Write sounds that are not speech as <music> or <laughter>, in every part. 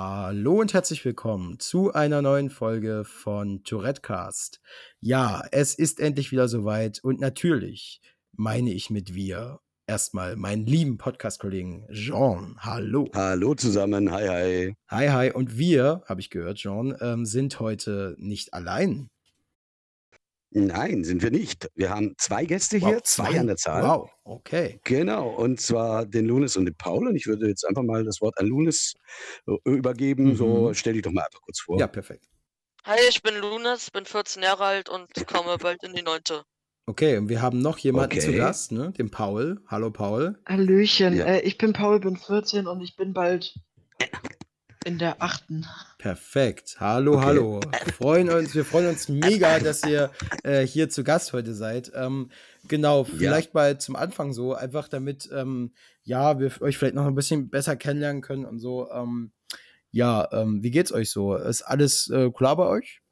Hallo und herzlich willkommen zu einer neuen Folge von Tourettecast. Ja, es ist endlich wieder soweit und natürlich meine ich mit wir erstmal meinen lieben Podcast-Kollegen Jean. Hallo. Hallo zusammen, hi, hi. Hi, hi. Und wir, habe ich gehört, Jean, ähm, sind heute nicht allein. Nein, sind wir nicht. Wir haben zwei Gäste Wow, hier, zwei zwei. an der Zahl. Wow, okay. Genau, und zwar den Lunis und den Paul. Und ich würde jetzt einfach mal das Wort an Lunis äh, übergeben. So, Mhm. stell dich doch mal einfach kurz Ja, vor. perfekt. Hi, ich bin Lunas, bin 14 Jahre alt und komme bald in die neunte. Okay, und wir haben noch jemanden zu Okay. Gast, ne? Den Paul. Hallo, Paul. Hallöchen, Ja. äh, ich bin Paul, bin 14 und ich bin bald in der achten. Perfekt. Hallo, Okay. hallo. Freuen uns, wir freuen uns mega, dass ihr äh, hier zu Gast heute seid. Ähm, genau, Ja. vielleicht mal zum Anfang so, einfach damit, ähm, ja, wir euch vielleicht noch ein bisschen besser kennenlernen können und so. Ähm, ja, ähm, wie geht's euch so? Ist alles äh, klar bei euch?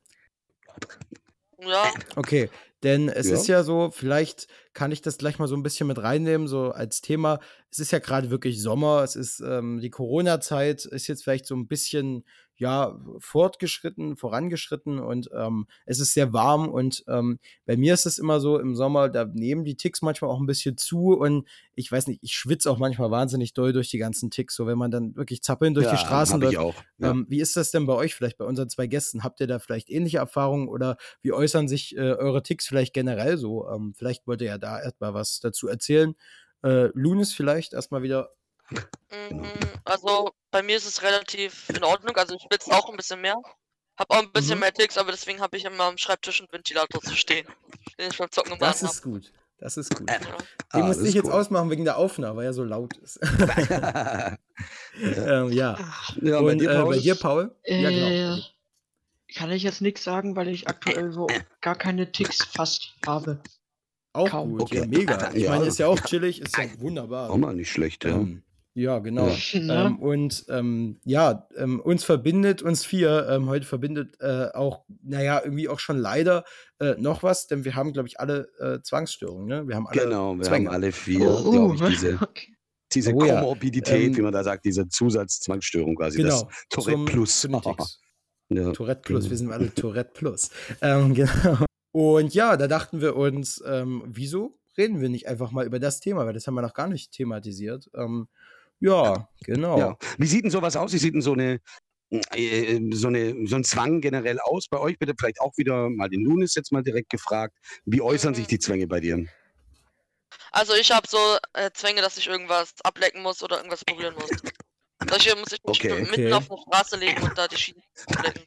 Ja, Okay, denn es Ja. ist ja so, vielleicht kann ich das gleich mal so ein bisschen mit reinnehmen, so als Thema. Es ist ja gerade wirklich Sommer, es ist ähm, die Corona-Zeit, ist jetzt vielleicht so ein bisschen, ja, fortgeschritten, vorangeschritten und ähm, es ist sehr warm und ähm, bei mir ist es immer so im Sommer, da nehmen die Ticks manchmal auch ein bisschen zu und ich weiß nicht, ich schwitze auch manchmal wahnsinnig doll durch die ganzen Ticks, so wenn man dann wirklich zappeln durch die Ja, Straßen hab ich läuft. auch. Ja. Ähm, wie ist das denn bei euch vielleicht, bei unseren zwei Gästen? Habt ihr da vielleicht ähnliche Erfahrungen oder wie äußern sich äh, eure Ticks vielleicht generell so? Ähm, vielleicht wollt ihr ja da erstmal was dazu erzählen. Äh, Lunis vielleicht erstmal wieder. Genau. mhm, also bei mir ist es relativ in Ordnung. Also ich schwitze auch ein bisschen mehr. Hab auch ein bisschen Mhm. mehr Ticks, aber deswegen habe ich immer am Schreibtisch einen Ventilator zu stehen, den ich beim Zocken im Das ist gut. Das ist gut. habe. Den. Ah, musste ich jetzt cool. ausmachen wegen der Aufnahme, weil er so laut ist. <laughs> ja. ähm, ja. ja, bei Und dir, äh, Paul? bei dir, Paul? Ja, genau. bei Äh, kann ich jetzt nichts sagen, weil ich aktuell so gar keine Ticks fast habe. Auch kaum. gut, ja, Okay. mega. Ich Ja. meine, ist ja auch chillig, ist ja wunderbar. Auch mal nicht schlecht, ja. Ähm, ja, genau. Ja. Ne? Ähm, und ähm, ja, ähm, uns verbindet, uns vier, ähm, heute verbindet äh, auch, naja, irgendwie auch schon leider äh, noch was, denn wir haben, glaube ich, alle äh, Zwangsstörungen, ne? Wir haben alle Genau, wir Zwänge. haben alle vier, Oh, glaube ich, diese, okay. diese Oh ja, Komorbidität, ähm, wie man da sagt, diese Zusatzzwangsstörung quasi, Genau, das Tourette zum, Plus. zu den Ticks. ja. Tourette Plus, wir sind alle Tourette Plus. Ähm, <laughs> genau. Und ja, da dachten wir uns, ähm, wieso reden wir nicht einfach mal über das Thema, weil das haben wir noch gar nicht thematisiert. Ähm, ja, genau. Ja. Wie sieht denn sowas aus? Wie sieht denn so eine, äh, so eine so ein Zwang generell aus bei euch? Bitte vielleicht auch wieder mal den Lunis jetzt mal direkt gefragt. Wie äußern sich die Zwänge bei dir? Also ich habe so äh, Zwänge, dass ich irgendwas ablecken muss oder irgendwas berühren muss. Solche muss ich mich Okay. mitten Okay. auf eine Straße legen und da die Schienen ablecken.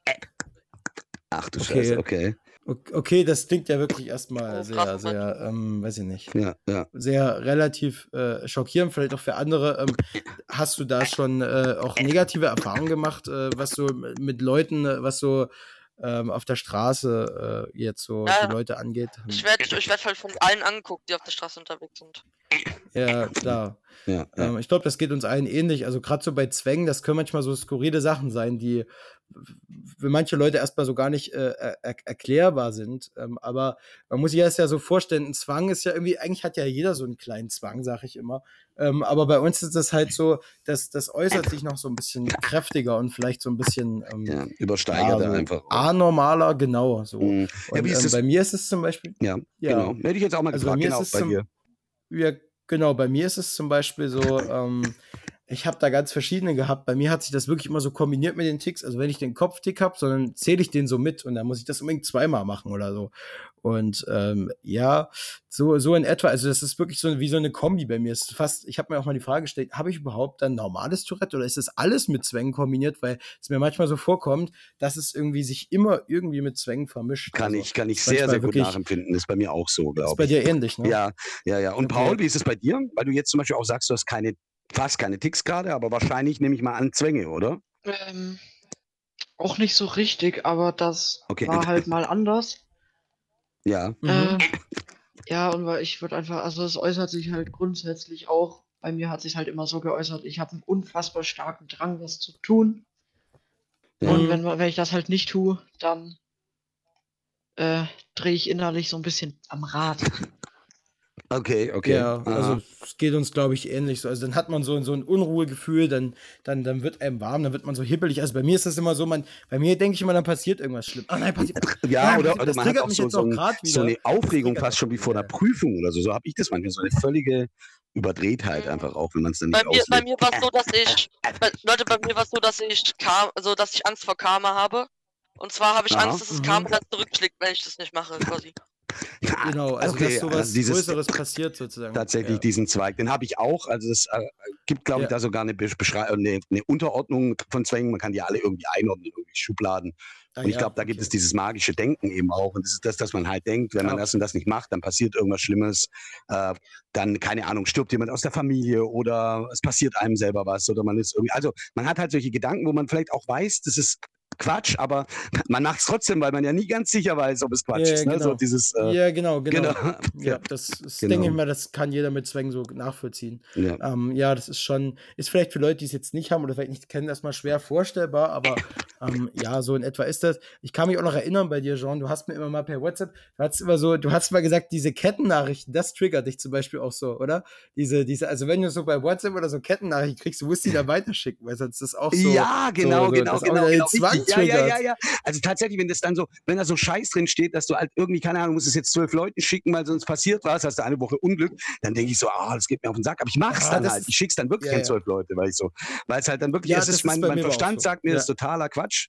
Ach du Okay. Scheiße, okay. Ok- Okay, das klingt ja wirklich erstmal Oh, sehr, sehr, ähm, weiß ich nicht, Ja, ja. sehr relativ äh, schockierend, vielleicht auch für andere. Ähm, hast du da schon äh, auch negative Erfahrungen gemacht, äh, was so mit Leuten, äh, was so ähm, auf der Straße äh, jetzt so Ja, die Leute angeht? Ich werde ich werd halt von allen angeguckt, die auf der Straße unterwegs sind. Ja, klar. ja, ja. Ähm, ich glaube, das geht uns allen ähnlich. Also gerade so bei Zwängen, das können manchmal so skurrile Sachen sein, die für manche Leute erstmal so gar nicht äh, er er- erklärbar sind. Ähm, aber man muss sich das ja so vorstellen, ein Zwang ist ja irgendwie, eigentlich hat ja jeder so einen kleinen Zwang, sag ich immer. Ähm, aber bei uns ist das halt so, dass das äußert sich noch so ein bisschen kräftiger und vielleicht so ein bisschen ähm, ja. ja, Übersteigert er so einfach. anormaler, genau so. Mhm. Ja, Und ähm, bei mir ist es zum Beispiel, Ja, ja, genau. Hätte ich jetzt auch mal also bei gefragt, mir genau, bei dir. ja, genau, bei mir ist es zum Beispiel so, ähm, ich habe da ganz verschiedene gehabt. Bei mir hat sich das wirklich immer so kombiniert mit den Ticks. Also wenn ich den Kopftick habe, sondern zähle ich den so mit und dann muss ich das unbedingt zweimal machen oder so. Und ähm, ja, so, so in etwa, also das ist wirklich so wie so eine Kombi bei mir. Es ist fast, ich habe mir auch mal die Frage gestellt, habe ich überhaupt ein normales Tourette oder ist das alles mit Zwängen kombiniert? Weil es mir manchmal so vorkommt, dass es irgendwie sich immer irgendwie mit Zwängen vermischt. Kann Also ich, kann ich ist sehr, sehr gut nachempfinden. Ist bei mir auch so, ist glaube bei ich. dir ähnlich, ne? Ja, ja, ja. Und Okay. Paul, wie ist es bei dir? Weil du jetzt zum Beispiel auch sagst, du hast keine, fast keine Ticks gerade, aber wahrscheinlich nehme ich mal an Zwänge, oder? Ähm, auch nicht so richtig, aber das Okay. war halt mal anders. <laughs> Ja. Äh, ja, und weil ich würde einfach, also es äußert sich halt grundsätzlich auch, bei mir hat sich halt immer so geäußert, ich habe einen unfassbar starken Drang, was zu tun. Ja. Und Mhm. wenn, man- wenn ich das halt nicht tue, dann äh, drehe ich innerlich so ein bisschen am Rad. Okay, okay. Ja, Aha. also es geht uns, glaube ich, ähnlich so. Also dann hat man so, so ein Unruhegefühl, dann, dann, dann wird einem warm, dann wird man so hibbelig. Also bei mir ist das immer so, man, bei mir denke ich immer, dann passiert irgendwas schlimm. Ah nein, passiert. <laughs> Ja, Nein, oder, passiert- oder das man hat triggert auch mich so, jetzt so, auch ein, so eine Aufregung fast schon wie vor einer. Prüfung oder so. So habe ich das manchmal. So eine völlige Überdrehtheit Mhm. einfach auch, wenn man es dann Bei nicht mir, bei auslebt. mir war es so, <laughs> dass ich, bei, Leute, bei mir war es so, dass ich kam, also dass ich Angst vor Karma habe. Und zwar habe ich Aha. Angst, dass das Mhm. Karma dann zurückschlägt, wenn ich das nicht mache, quasi. <laughs> Genau, also Okay, dass sowas also dieses- Größeres passiert sozusagen. tatsächlich ja. diesen Zweig. Den habe ich auch. Also es äh, gibt, glaube ich, Ja. da sogar eine, Besch- Beschrei- eine, eine Unterordnung von Zwängen. Man kann die alle irgendwie einordnen, irgendwie Schubladen. Ah, Und ich ja, glaube, da gibt okay. es dieses magische Denken eben auch. Und das ist das, dass man halt denkt, wenn man Ja. das und das nicht macht, dann passiert irgendwas Schlimmes. Äh, dann, keine Ahnung, stirbt jemand aus der Familie oder es passiert einem selber was oder man ist irgendwie. Also man hat halt solche Gedanken, wo man vielleicht auch weiß, das ist Quatsch, aber man macht es trotzdem, weil man ja nie ganz sicher weiß, ob es Quatsch Ja, ist. Ne? So genau. dieses, äh, ja, genau, genau. genau. Ja, <laughs> das ist, Genau. denke ich mal, das kann jeder mit Zwängen so nachvollziehen. ja. Ähm, ja, das ist schon, ist vielleicht für Leute, die es jetzt nicht haben oder vielleicht nicht kennen, erstmal schwer vorstellbar, aber ähm, ja, so in etwa ist das. Ich kann mich auch noch erinnern bei dir, Jean, du hast mir immer mal per WhatsApp, du hast immer so, du hast mal gesagt, diese Kettennachrichten, das triggert dich zum Beispiel auch so, oder? Diese, diese, also wenn du so bei WhatsApp oder so Kettennachrichten kriegst, du musst die da <laughs> weiterschicken, weil sonst ist das auch so. ja, genau, so, genau, auch genau. genau Zwang richtig. ja, ja, ja, triggert. ja. Also tatsächlich, wenn das dann so, wenn da so Scheiß drin steht, dass du halt irgendwie, keine Ahnung, musst es jetzt zwölf Leuten schicken, weil sonst passiert was, hast du eine Woche Unglück, dann denke ich so, ah, das geht mir auf den Sack. Aber ich mach's Ja, dann halt. Ich schick's dann wirklich ja, an zwölf Leute, weil ich so, weil es halt dann wirklich, Ja, ist, mein, mein Verstand so. sagt mir, das ist totaler Quatsch,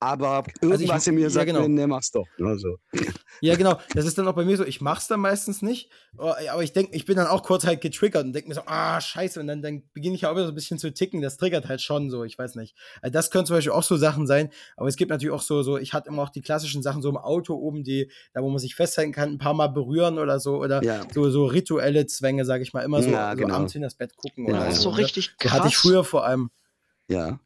aber Also irgendwas in mir sagt genau. mir, ne, mach's doch. Also, Ja, genau. Das ist dann auch bei mir so, ich mach's dann meistens nicht, oh, aber ich denke, ich bin dann auch kurz halt getriggert und denke mir so, ah, scheiße, und dann, dann beginne ich ja auch wieder so ein bisschen zu ticken. Das triggert halt schon so, ich weiß nicht. Also das können zum Beispiel auch so Sachen sein, aber es gibt natürlich auch so, so, ich hatte immer auch die klassischen Sachen so im Auto oben, die, da wo man sich festhalten kann, ein paar Mal berühren oder so, oder ja. so, so rituelle Zwänge, sage ich mal, immer so, Ja, so genau. abends in das Bett gucken Ja, oder ja. Das ist so. so ne? richtig So krass. hatte ich früher vor allem. Ja.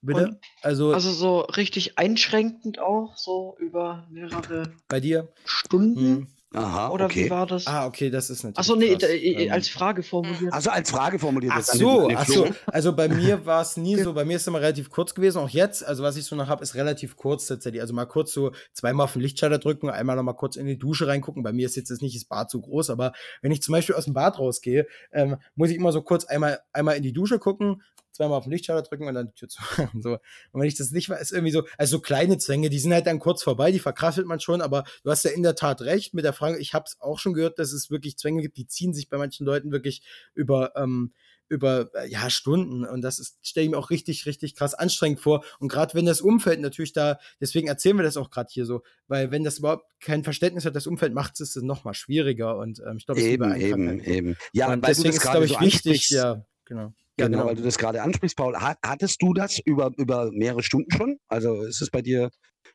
Bitte? Und- also, Also so richtig einschränkend auch, so über mehrere bei dir? Stunden. Hm. Aha, Oder wie okay. war das? Ah, okay, das ist natürlich. Achso, nee, krass. da, äh, Ähm, als Frage formuliert. Also als Frage formuliert Ach so, den, an ach den so. Also bei mir <laughs> war es nie so, bei mir ist es immer relativ kurz gewesen, auch jetzt. Also was ich so noch habe, ist relativ kurz tatsächlich. Also mal kurz so zweimal auf den Lichtschalter drücken, einmal noch mal kurz in die Dusche reingucken. Bei mir ist jetzt das nicht das Bad zu groß, aber wenn ich zum Beispiel aus dem Bad rausgehe, ähm, muss ich immer so kurz einmal, einmal in die Dusche gucken, zweimal auf den Lichtschalter drücken und dann die Tür zu. und so. Und wenn ich das nicht weiß, ist irgendwie so, also so kleine Zwänge, die sind halt dann kurz vorbei, die verkraftet man schon, aber du hast ja in der Tat recht mit der Frage, ich habe es auch schon gehört, dass es wirklich Zwänge gibt, die ziehen sich bei manchen Leuten wirklich über, ähm, über äh, ja, Stunden und das ist, stelle ich mir auch richtig, richtig krass anstrengend vor. Und gerade wenn das Umfeld natürlich da, deswegen erzählen wir das auch gerade hier so, weil wenn das überhaupt kein Verständnis hat, das Umfeld macht es noch mal schwieriger und ähm, ich glaube, es Eben, eben, Krankheiten. eben. Ja, und deswegen ist, glaube so ich, wichtig, ansprichst. ja, genau. Ja, Genau, genau. weil du das gerade ansprichst, Paul. Hat, hattest du das über, über mehrere Stunden schon? Also ist es bei dir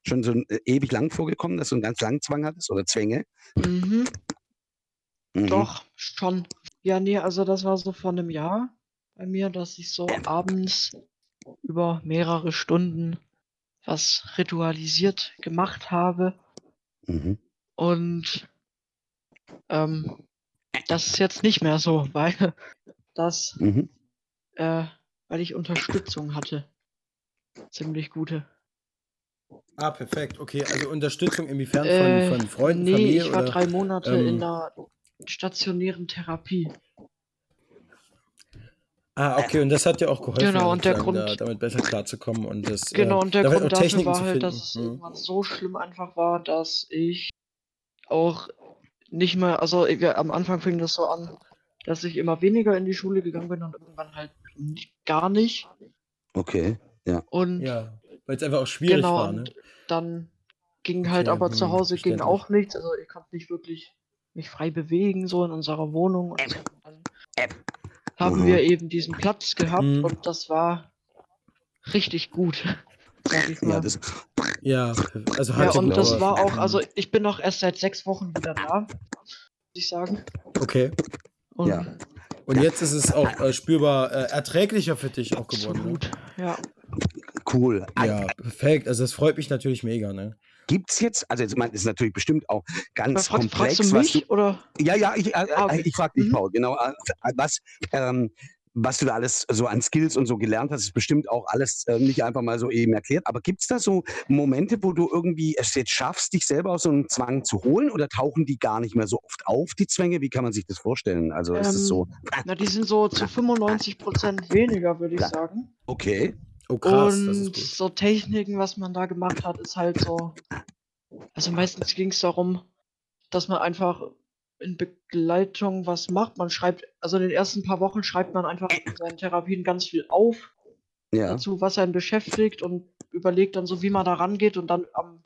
schon so äh, ewig lang vorgekommen, dass du einen ganz langen Zwang hattest oder Zwänge? Mhm, Mhm. doch, schon. Ja, nee, also das war so vor einem Jahr bei mir, dass ich so abends über mehrere Stunden was ritualisiert gemacht habe. Mhm. Und ähm, das ist jetzt nicht mehr so, <laughs> weil das, Mhm. Äh, weil ich Unterstützung hatte. Ziemlich gute. Ah, perfekt. Okay, also Unterstützung inwiefern Äh, von, von Freunden, nee, Familie ich war oder? drei Monate ähm, in einer stationären Therapie. Ah, okay, und das hat dir auch geholfen, Genau, und der Grund- da, damit besser klarzukommen und das. Genau, äh, und der Grund dafür war halt, dass es Mhm. irgendwann so schlimm einfach war, dass ich auch nicht mehr, also wir, am Anfang fing das so an, dass ich immer weniger in die Schule gegangen bin und irgendwann halt gar nicht. Okay. Und Ja, weil es einfach auch schwierig genau, war, ne? und dann ging halt Okay, aber zu Hause ging auch nichts. Also ich konnte nicht wirklich mich frei bewegen, so in unserer Wohnung. Und dann haben Mhm. wir eben diesen Platz gehabt Mhm. und das war richtig gut. <laughs> Sag ich mal. Ja, das, Ja, also Ja, hat dir und das war auch, also ich bin noch erst seit sechs Wochen wieder da, muss ich sagen. Okay. Und Ja. Und jetzt ist es auch äh, spürbar äh, erträglicher für dich auch geworden. absolut, ja. cool. Ne? Ja, perfekt. Also das freut mich natürlich mega, ne? Gibt es jetzt, also jetzt, man, ist natürlich bestimmt auch ganz Frag, komplex, fragst du was du mich oder? Ja, ja, ich, äh, Ah, okay. ich frage dich, Mhm. Paul, genau. Äh, was, ähm, was du da alles so an Skills und so gelernt hast, ist bestimmt auch alles äh, nicht einfach mal so eben erklärt. Aber gibt es da so Momente, wo du irgendwie es jetzt schaffst, dich selber aus so einem Zwang zu holen oder tauchen die gar nicht mehr so oft auf, die Zwänge? Wie kann man sich das vorstellen? Also ist es so. Ähm, na, die sind so <laughs> zu 95 Prozent weniger, würde ich sagen. Okay. Oh krass, Und so Techniken, was man da gemacht hat, ist halt so. Also meistens ging es darum, dass man einfach in Begleitung was macht. Man schreibt, also in den ersten paar Wochen schreibt man einfach in seinen Therapien ganz viel auf Ja. dazu, was einen beschäftigt und überlegt dann so, wie man da rangeht und dann am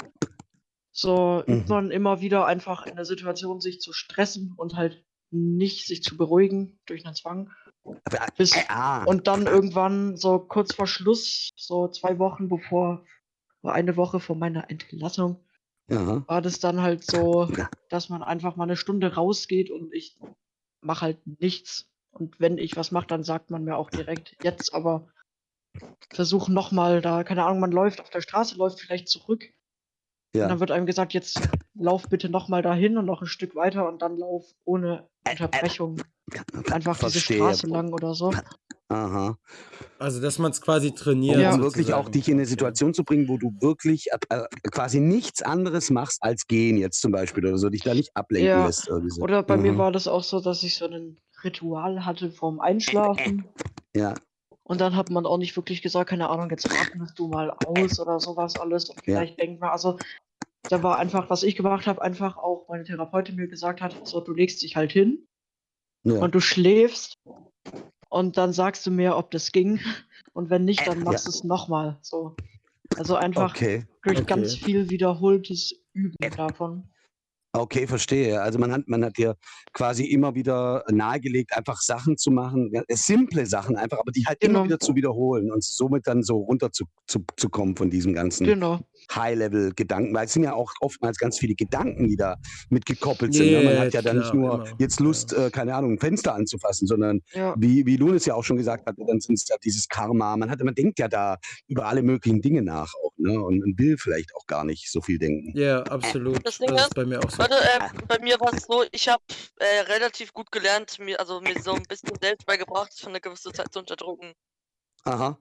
so übt Mhm. man immer wieder einfach in der Situation, sich zu stressen und halt nicht sich zu beruhigen durch einen Zwang. Aber, Bis, äh, ah, und dann irgendwann so kurz vor Schluss, so zwei Wochen bevor, eine Woche vor meiner Entlassung, aha. war das dann halt so, dass man einfach mal eine Stunde rausgeht und ich mache halt nichts. Und wenn ich was mache, dann sagt man mir auch direkt, jetzt aber versuch nochmal da, keine Ahnung, man läuft auf der Straße, läuft vielleicht zurück. Und Ja. dann wird einem gesagt, jetzt lauf bitte nochmal dahin und noch ein Stück weiter und dann lauf ohne Unterbrechung einfach diese Verstehe. Straße lang oder so. Aha. Also, dass man es quasi Um trainiert. Ja. wirklich auch dich in eine Situation zu bringen, wo du wirklich äh, quasi nichts anderes machst als gehen jetzt zum Beispiel oder so, dich da nicht ablenken Ja. lässt. Irgendwie so. Oder bei mir Mhm. war das auch so, dass ich so ein Ritual hatte vorm Einschlafen. Ja, Und dann hat man auch nicht wirklich gesagt, keine Ahnung, jetzt atmest du mal aus oder sowas alles. Und vielleicht denkt man, also da war einfach, was ich gemacht habe, einfach auch meine Therapeutin mir gesagt hat, so du legst dich halt hin ja. und du schläfst und dann sagst du mir, ob das ging. Und wenn nicht, dann Ja. machst du es nochmal. So. Also einfach Okay. durch Okay. ganz viel wiederholtes Üben davon. Okay, verstehe. Also man hat, man hat dir quasi immer wieder nahegelegt, einfach Sachen zu machen, ja, simple Sachen einfach, aber die halt immer Genau. wieder zu wiederholen und somit dann so runter zu, zu, zu kommen von diesem ganzen Genau. High-Level-Gedanken, weil es sind ja auch oftmals ganz viele Gedanken, die da mit gekoppelt sind. ne? Man Ja, hat ja dann nicht nur immer, jetzt Lust, äh, keine Ahnung, ein Fenster anzufassen, sondern Ja. wie, wie Lunis ja auch schon gesagt hat, dann sind es ja dieses Karma. Man, hat, man denkt ja da über alle möglichen Dinge nach auch, ne? Und man will vielleicht auch gar nicht so viel denken. Ja, absolut. Das Das, Ding ist ist, bei mir auch so. Warte, äh, bei mir war es so, ich habe äh, relativ gut gelernt, mir, also mir so ein bisschen selbst beigebracht, für eine gewisse Zeit zu unterdrücken. Aha.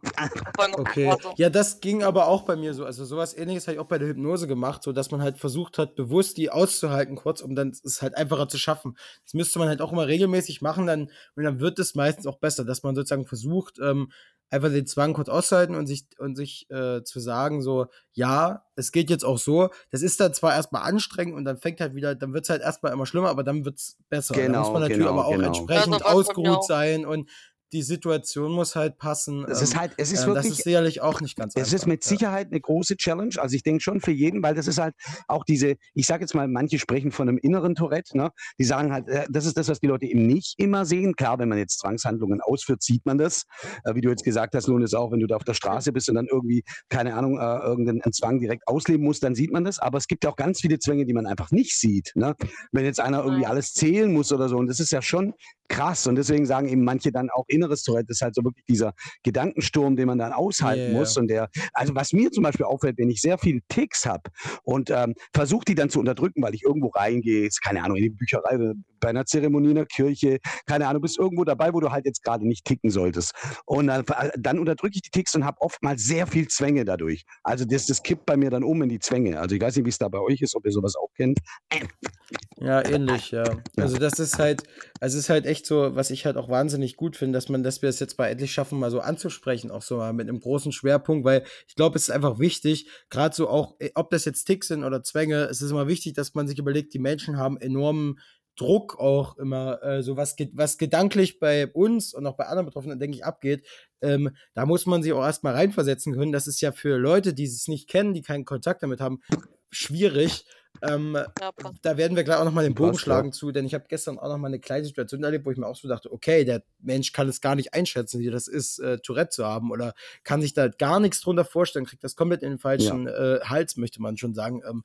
Okay. Phase. Ja, das ging aber auch bei mir so. Also sowas ähnliches habe ich auch bei der Hypnose gemacht, so dass man halt versucht hat, bewusst die auszuhalten kurz, um dann es halt einfacher zu schaffen. Das müsste man halt auch immer regelmäßig machen, dann, und dann wird es meistens auch besser, dass man sozusagen versucht, ähm, einfach den Zwang kurz auszuhalten und sich, und sich äh, zu sagen, so, ja, es geht jetzt auch so. Das ist dann zwar erstmal anstrengend und dann fängt halt wieder, dann wird es halt erstmal immer schlimmer, aber dann wird es besser. da muss Genau, man natürlich genau, aber auch genau. entsprechend Ja, so war's bei mir ausgeruht auch. sein und die Situation muss halt passen. Es ähm, ist halt, es ist ähm, das wirklich ist sicherlich auch nicht ganz Es ist einfach, mit ja. Sicherheit eine große Challenge. Also ich denke schon für jeden, weil das ist halt auch diese, ich sage jetzt mal, manche sprechen von einem inneren Tourette, ne? Die sagen halt, äh, das ist das, was die Leute eben nicht immer sehen. Klar, wenn man jetzt Zwangshandlungen ausführt, sieht man das. Äh, wie du jetzt gesagt hast, nun ist auch, wenn du da auf der Straße bist und dann irgendwie, keine Ahnung, äh, irgendeinen einen Zwang direkt ausleben musst, dann sieht man das. Aber es gibt ja auch ganz viele Zwänge, die man einfach nicht sieht. Ne? Wenn jetzt einer irgendwie alles zählen muss oder so, und das ist ja schon krass. Und deswegen sagen eben manche dann auch inneres Tourette, ist halt so wirklich dieser Gedankensturm, den man dann aushalten Ja, muss. Und der, also was mir zum Beispiel auffällt, wenn ich sehr viele Ticks habe und ähm, versuche die dann zu unterdrücken, weil ich irgendwo reingehe, keine Ahnung, in die Bücherei, bei einer Zeremonie in der Kirche, keine Ahnung, bist irgendwo dabei, wo du halt jetzt gerade nicht ticken solltest. Und dann, dann unterdrücke ich die Ticks und habe oftmals sehr viel Zwänge dadurch. Also das, das kippt bei mir dann um in die Zwänge. Also ich weiß nicht, wie es da bei euch ist, ob ihr sowas auch kennt. Ja, ähnlich, ja. Also das ist halt, also ist halt echt so, was ich halt auch wahnsinnig gut finde, dass man, dass wir es jetzt mal endlich schaffen, mal so anzusprechen, auch so mal mit einem großen Schwerpunkt, weil ich glaube, es ist einfach wichtig, gerade so auch, ob das jetzt Ticks sind oder Zwänge, es ist immer wichtig, dass man sich überlegt, die Menschen haben enormen Druck auch immer, äh, so was, ge- was gedanklich bei uns und auch bei anderen Betroffenen, denke ich, abgeht. Ähm, da muss man sich auch erstmal reinversetzen können. Das ist ja für Leute, die es nicht kennen, die keinen Kontakt damit haben, schwierig. Ähm, Ja, da werden wir gleich auch nochmal den Bogen Passt, ja. schlagen zu, denn ich habe gestern auch nochmal eine kleine Situation erlebt, wo ich mir auch so dachte, okay, der Mensch kann es gar nicht einschätzen, wie das ist, äh, Tourette zu haben oder kann sich da gar nichts drunter vorstellen, kriegt das komplett in den falschen äh, Hals, möchte man schon sagen. Ähm,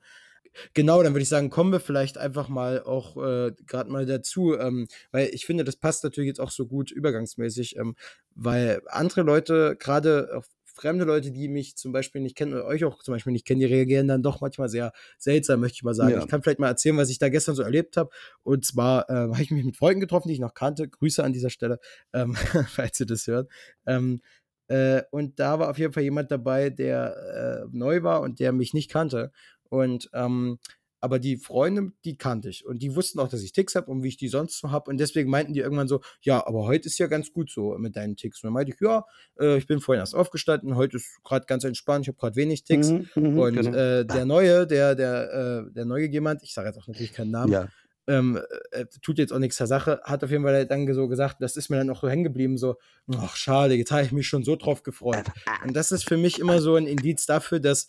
genau, dann würde ich sagen, kommen wir vielleicht einfach mal auch äh, gerade mal dazu, ähm, weil ich finde, das passt natürlich jetzt auch so gut übergangsmäßig, ähm, weil andere Leute, gerade auch fremde Leute, die mich zum Beispiel nicht kennen oder euch auch zum Beispiel nicht kennen, die reagieren dann doch manchmal sehr seltsam, möchte ich mal sagen. Ja. Ich kann vielleicht mal erzählen, was ich da gestern so erlebt habe. Und zwar äh, <laughs> habe ich mich mit Freunden getroffen, die ich noch kannte. Grüße an dieser Stelle, ähm, <laughs> falls ihr das hört. Ähm, äh, und da war auf jeden Fall jemand dabei, der äh, neu war und der mich nicht kannte. Und ähm, aber die Freunde, die kannte ich. Und die wussten auch, dass ich Ticks habe und wie ich die sonst so habe. Und deswegen meinten die irgendwann so, ja, aber heute ist ja ganz gut so mit deinen Ticks. Und dann meinte ich, ja, äh, ich bin vorhin erst aufgestanden, heute ist gerade ganz entspannt, ich habe gerade wenig Ticks. Mhm, mhm, und genau. äh, der Neue, der, der, äh, der neue jemand, ich sage jetzt auch natürlich keinen Namen, ja. Ähm, äh, tut jetzt auch nichts zur Sache, hat auf jeden Fall dann so gesagt, das ist mir dann auch so hängen geblieben, so, ach schade, jetzt habe ich mich schon so drauf gefreut. Und das ist für mich immer so ein Indiz dafür, dass,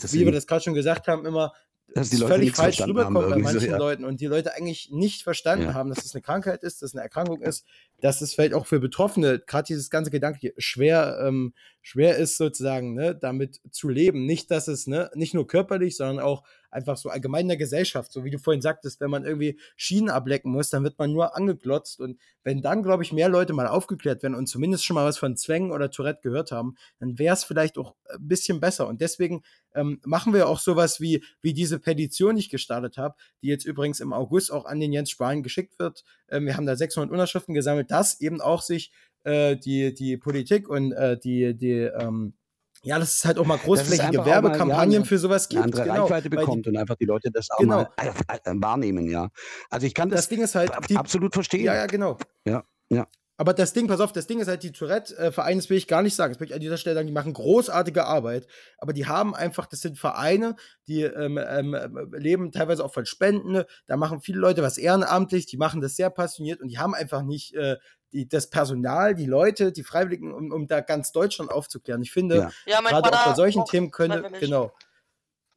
Das wie wir das gerade schon gesagt haben, immer dass die Leute völlig falsch rüberkommt bei irgendwie so, manchen ja. Leuten und die Leute eigentlich nicht verstanden Ja. haben, dass es eine Krankheit ist, dass es eine Erkrankung ist, dass es vielleicht auch für Betroffene, gerade dieses ganze Gedanke, schwer, ähm, schwer ist sozusagen, ne, damit zu leben. Nicht, dass es, ne, nicht nur körperlich, sondern auch einfach so allgemein in der Gesellschaft, so wie du vorhin sagtest, wenn man irgendwie Schienen ablecken muss, dann wird man nur angeglotzt. Und wenn dann, glaube ich, mehr Leute mal aufgeklärt werden und zumindest schon mal was von Zwängen oder Tourette gehört haben, dann wäre es vielleicht auch ein bisschen besser. Und deswegen ähm, machen wir auch sowas wie, wie diese Petition, die ich gestartet habe, die jetzt übrigens im August auch an den Jens Spahn geschickt wird. Ähm, wir haben da 600 Unterschriften gesammelt, dass eben auch sich äh, die, die Politik und äh, die, die ähm, ja, dass es halt auch mal großflächige mal, ja, Werbekampagnen eine- für sowas eine gibt. andere genau, Reichweite weil die- bekommt und einfach die Leute das auch Genau. mal äh, äh, wahrnehmen, ja. Also ich kann das, Das Ding ist halt, die, absolut verstehen. Ja, ja, genau. Ja, ja. Aber das Ding, pass auf, das Ding ist halt, die Tourette-Vereine, das will ich gar nicht sagen. Das will ich an dieser Stelle sagen, die machen großartige Arbeit. Aber die haben einfach, das sind Vereine, die ähm, ähm, leben teilweise auch von Spenden. Da machen viele Leute was ehrenamtlich, die machen das sehr passioniert und die haben einfach nicht äh, die, das Personal, die Leute, die Freiwilligen, um, um da ganz Deutschland aufzuklären. Ich finde, Ja. Ja, mein gerade auch Vater bei solchen auch Themen könnte, genau.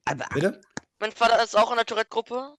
Aber, Bitte? Mein Vater ist auch in der Tourette-Gruppe.